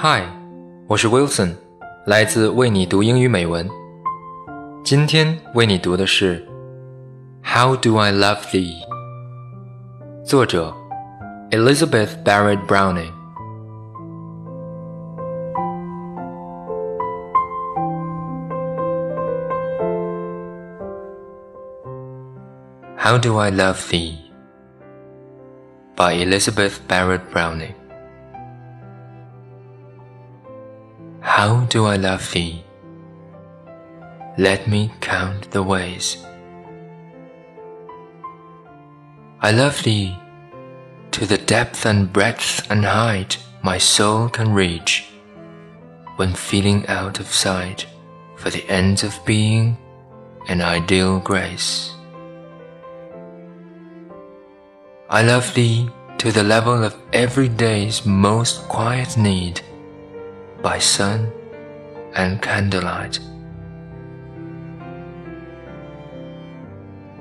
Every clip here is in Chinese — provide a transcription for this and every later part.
Hi，我是 Wilson，来自为你读英语美文。今天为你读的是《How Do I Love Thee》，作者 Elizabeth Barrett Browning。How Do I Love Thee by Elizabeth Barrett Browning. How do I love thee? Let me count the ways. I love thee to the depth and breadth and height my soul can reach when feeling out of sight for the ends of being and ideal grace. I love thee to the level of every day's most quiet need by sun and candlelight.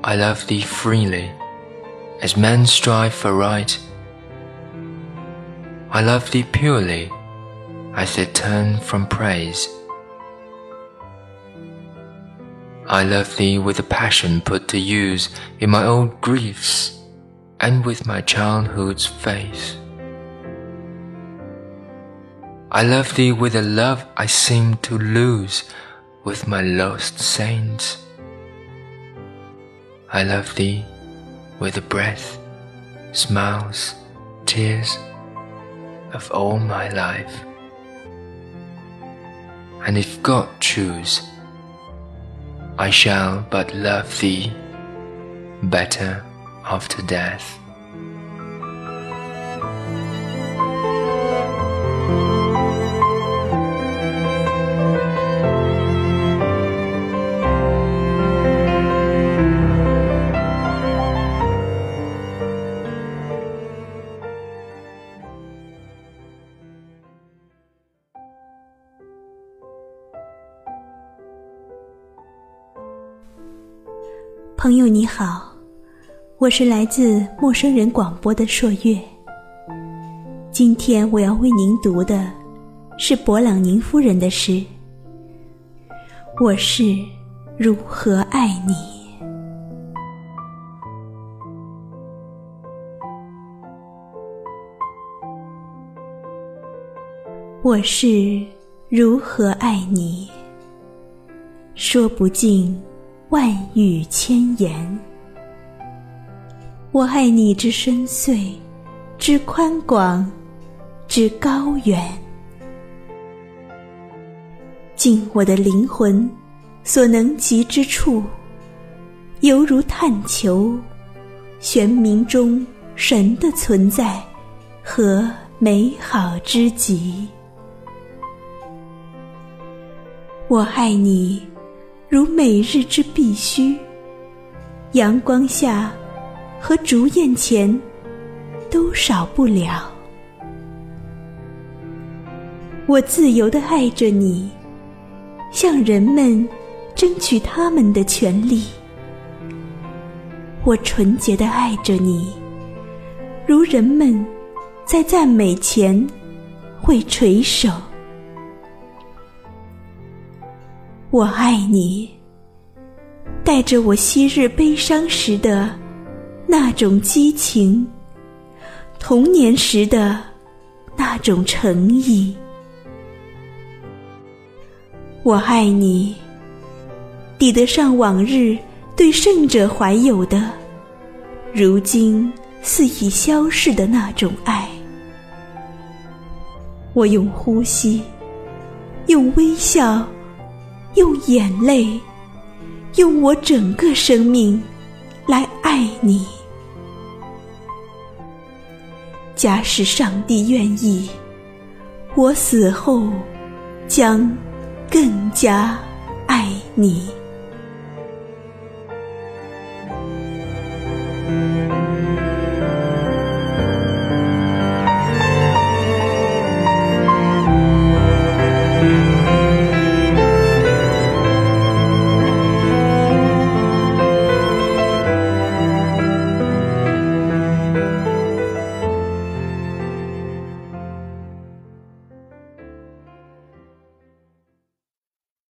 I love thee freely as men strive for right. I love thee purely as they turn from praise. I love thee with a passion put to use in my old griefs and with my childhood's faith. I love thee with a love I seem to lose with my lost saints. I love thee with the breath, smiles, tears of all my life. And if God choose, I shall but love thee better after death. 朋友你好。我是来自陌生人广播的朔月。今天我要为您读的是勃朗宁夫人的诗。我是如何爱你？我是如何爱你？说不尽万语千言。我爱你之深邃，之宽广，之高远。尽我的灵魂所能及之处，犹如探求玄冥中神的存在和美好之极。我爱你，如每日之必须。阳光下。和烛焰前，都少不了。我自由的爱着你，向人们争取他们的权利。我纯洁的爱着你，如人们在赞美前会垂首。我爱你，带着我昔日悲伤时的。那种激情，童年时的那种诚意，我爱你，抵得上往日对圣者怀有的，如今似已消逝的那种爱。我用呼吸，用微笑，用眼泪用我整个生命来爱你。假使上帝愿意我死后将更加爱你。